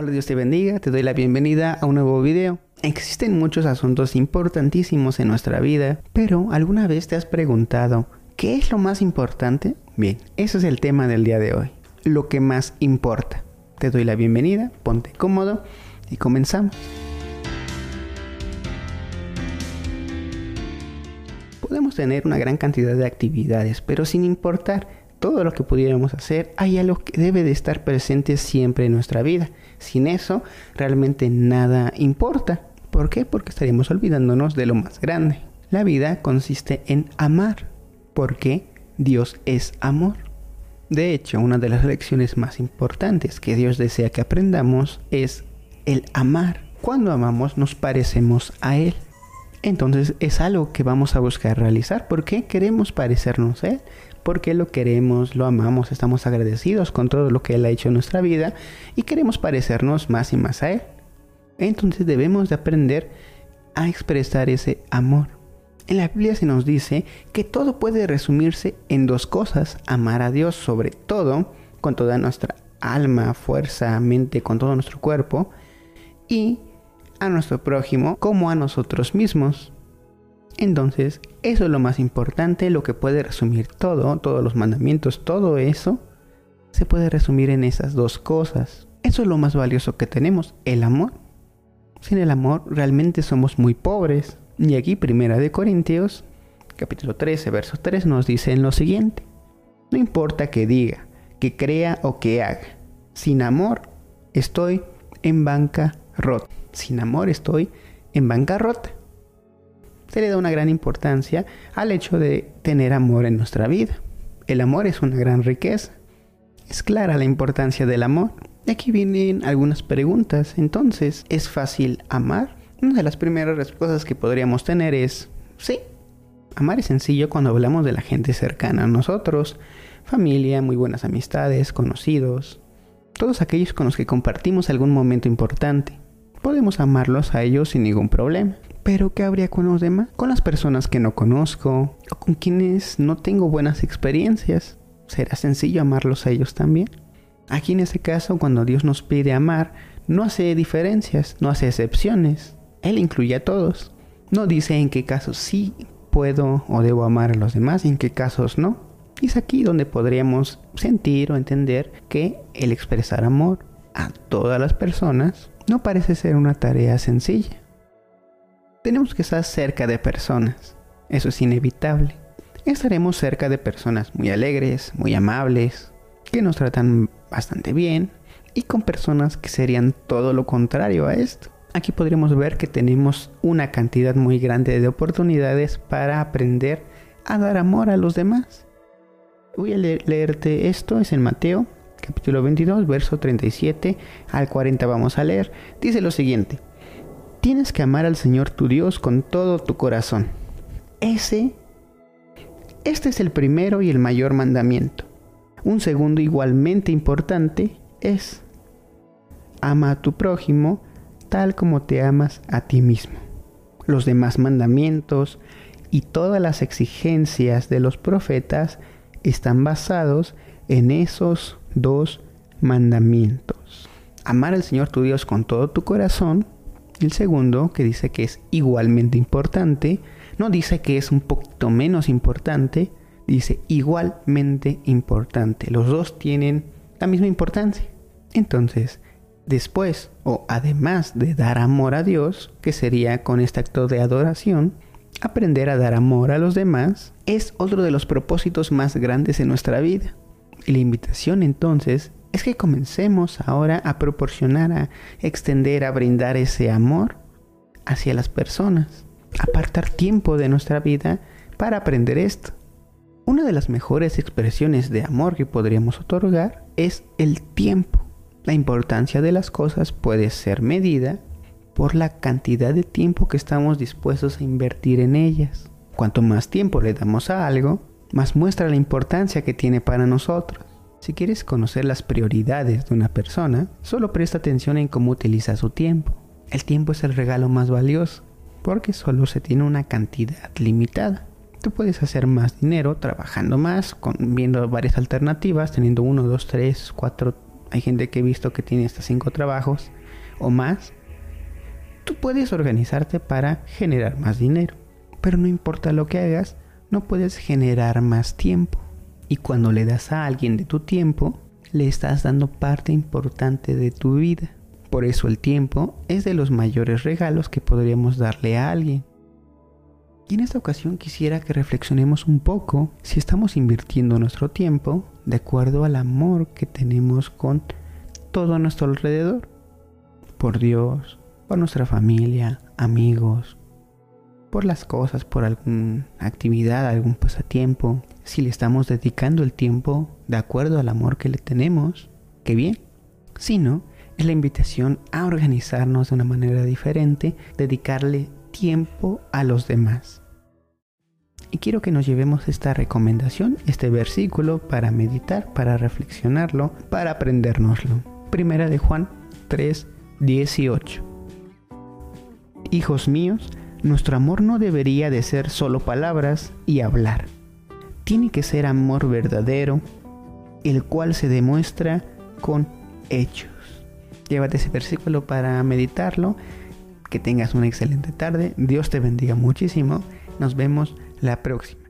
Hola, Dios te bendiga, te doy la bienvenida a un nuevo video. Existen muchos asuntos importantísimos en nuestra vida, pero ¿alguna vez te has preguntado qué es lo más importante? Bien, ese es el tema del día de hoy, lo que más importa. Te doy la bienvenida, ponte cómodo y comenzamos. Podemos tener una gran cantidad de actividades, pero sin importar todo lo que pudiéramos hacer, hay algo que debe de estar presente siempre en nuestra vida. Sin eso, realmente nada importa. ¿Por qué? Porque estaríamos olvidándonos de lo más grande. La vida consiste en amar, porque Dios es amor. De hecho, una de las lecciones más importantes que Dios desea que aprendamos es el amar. Cuando amamos nos parecemos a Él. Entonces es algo que vamos a buscar realizar. ¿Por qué queremos parecernos a Él? Porque lo queremos, lo amamos, estamos agradecidos con todo lo que Él ha hecho en nuestra vida y queremos parecernos más y más a Él. Entonces debemos de aprender a expresar ese amor. En la Biblia se nos dice que todo puede resumirse en dos cosas. Amar a Dios sobre todo, con toda nuestra alma, fuerza, mente, con todo nuestro cuerpo. Y a nuestro prójimo como a nosotros mismos. Entonces, eso es lo más importante, lo que puede resumir todo, todos los mandamientos, todo eso, se puede resumir en esas dos cosas. Eso es lo más valioso que tenemos, el amor. Sin el amor realmente somos muy pobres. Y aquí Primera de Corintios, capítulo 13, verso 3 nos dice en lo siguiente: No importa que diga, que crea o que haga, sin amor estoy en banca rota. Sin amor estoy en bancarrota se le da una gran importancia al hecho de tener amor en nuestra vida. El amor es una gran riqueza. Es clara la importancia del amor. Y aquí vienen algunas preguntas. Entonces, ¿es fácil amar? Una de las primeras respuestas que podríamos tener es sí. Amar es sencillo cuando hablamos de la gente cercana a nosotros, familia, muy buenas amistades, conocidos, todos aquellos con los que compartimos algún momento importante. Podemos amarlos a ellos sin ningún problema. Pero ¿qué habría con los demás? Con las personas que no conozco o con quienes no tengo buenas experiencias. ¿Será sencillo amarlos a ellos también? Aquí en este caso, cuando Dios nos pide amar, no hace diferencias, no hace excepciones. Él incluye a todos. No dice en qué casos sí puedo o debo amar a los demás y en qué casos no. Y es aquí donde podríamos sentir o entender que el expresar amor a todas las personas no parece ser una tarea sencilla tenemos que estar cerca de personas. Eso es inevitable. Estaremos cerca de personas muy alegres, muy amables, que nos tratan bastante bien, y con personas que serían todo lo contrario a esto. Aquí podríamos ver que tenemos una cantidad muy grande de oportunidades para aprender a dar amor a los demás. Voy a leerte esto, es en Mateo capítulo 22, verso 37 al 40 vamos a leer. Dice lo siguiente. Tienes que amar al Señor tu Dios con todo tu corazón. Ese, este es el primero y el mayor mandamiento. Un segundo igualmente importante es, ama a tu prójimo tal como te amas a ti mismo. Los demás mandamientos y todas las exigencias de los profetas están basados en esos dos mandamientos. Amar al Señor tu Dios con todo tu corazón el segundo, que dice que es igualmente importante, no dice que es un poquito menos importante, dice igualmente importante. Los dos tienen la misma importancia. Entonces, después o además de dar amor a Dios, que sería con este acto de adoración, aprender a dar amor a los demás es otro de los propósitos más grandes en nuestra vida. Y la invitación entonces es que comencemos ahora a proporcionar, a extender, a brindar ese amor hacia las personas, apartar tiempo de nuestra vida para aprender esto. Una de las mejores expresiones de amor que podríamos otorgar es el tiempo. La importancia de las cosas puede ser medida por la cantidad de tiempo que estamos dispuestos a invertir en ellas. Cuanto más tiempo le damos a algo, más muestra la importancia que tiene para nosotros. Si quieres conocer las prioridades de una persona, solo presta atención en cómo utiliza su tiempo. El tiempo es el regalo más valioso, porque solo se tiene una cantidad limitada. Tú puedes hacer más dinero trabajando más, viendo varias alternativas, teniendo uno, dos, tres, cuatro hay gente que he visto que tiene hasta cinco trabajos o más, tú puedes organizarte para generar más dinero. Pero no importa lo que hagas, no puedes generar más tiempo. Y cuando le das a alguien de tu tiempo, le estás dando parte importante de tu vida. Por eso el tiempo es de los mayores regalos que podríamos darle a alguien. Y en esta ocasión quisiera que reflexionemos un poco si estamos invirtiendo nuestro tiempo de acuerdo al amor que tenemos con todo nuestro alrededor. Por Dios, por nuestra familia, amigos, por las cosas, por alguna actividad, algún pasatiempo. Si le estamos dedicando el tiempo de acuerdo al amor que le tenemos, qué bien. Si no, es la invitación a organizarnos de una manera diferente, dedicarle tiempo a los demás. Y quiero que nos llevemos esta recomendación, este versículo, para meditar, para reflexionarlo, para aprendérnoslo. Primera de Juan 3, 18. Hijos míos, nuestro amor no debería de ser solo palabras y hablar. Tiene que ser amor verdadero, el cual se demuestra con hechos. Llévate ese versículo para meditarlo que tengas una excelente tarde. Dios te bendiga muchísimo. Nos vemos la próxima.